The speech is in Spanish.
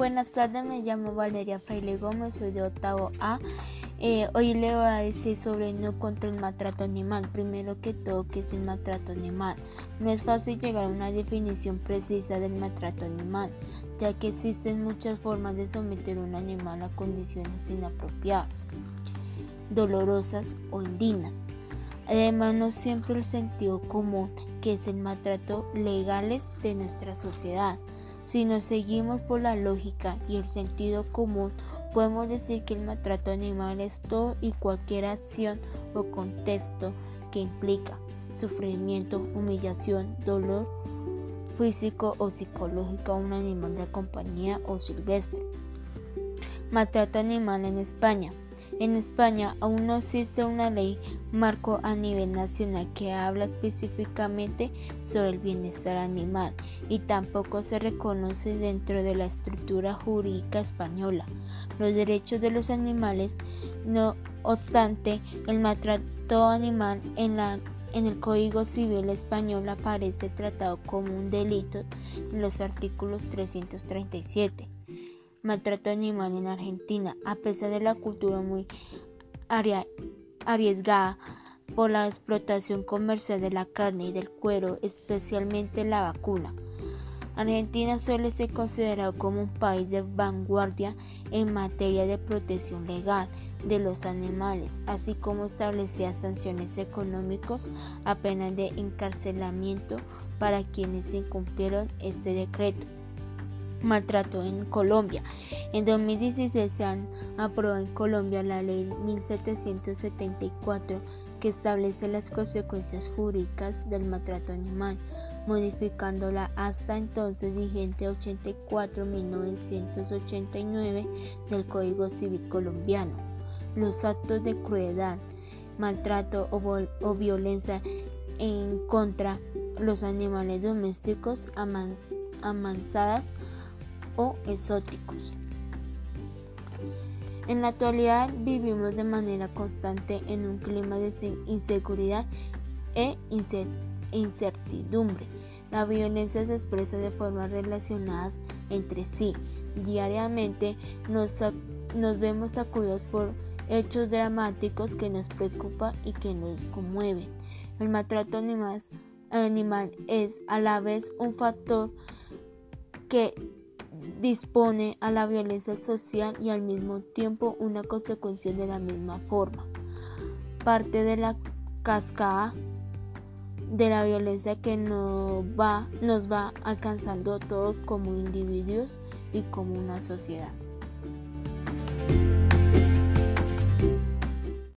Buenas tardes, me llamo Valeria Freile Gómez, soy de octavo A. Eh, hoy le voy a decir sobre no contra el maltrato animal. Primero que todo, ¿qué es el maltrato animal? No es fácil llegar a una definición precisa del maltrato animal, ya que existen muchas formas de someter a un animal a condiciones inapropiadas, dolorosas o indignas. Además, no siempre el sentido común, que es el maltrato legales de nuestra sociedad. Si nos seguimos por la lógica y el sentido común, podemos decir que el maltrato animal es todo y cualquier acción o contexto que implica sufrimiento, humillación, dolor físico o psicológico a un animal de compañía o silvestre. Maltrato animal en España. En España aún no existe una ley marco a nivel nacional que habla específicamente sobre el bienestar animal y tampoco se reconoce dentro de la estructura jurídica española los derechos de los animales. No obstante, el maltrato animal en, la, en el Código Civil español aparece tratado como un delito en los artículos 337 maltrato animal en Argentina, a pesar de la cultura muy arriesgada por la explotación comercial de la carne y del cuero, especialmente la vacuna. Argentina suele ser considerado como un país de vanguardia en materia de protección legal de los animales, así como establecía sanciones económicas a pena de encarcelamiento para quienes incumplieron este decreto maltrato en Colombia. En 2016 se han aprobado en Colombia la ley 1774 que establece las consecuencias jurídicas del maltrato animal, modificando la hasta entonces vigente 84.989 del Código Civil colombiano. Los actos de crueldad, maltrato o, violencia en contra los animales domésticos amansadas exóticos. En la actualidad vivimos de manera constante en un clima de inseguridad e incertidumbre. La violencia se expresa de formas relacionadas entre sí. Diariamente nos, nos vemos sacudidos por hechos dramáticos que nos preocupan y que nos conmueven. El maltrato animal, animal es a la vez un factor que dispone a la violencia social y al mismo tiempo una consecuencia de la misma forma. Parte de la cascada de la violencia que nos va, nos va alcanzando todos como individuos y como una sociedad.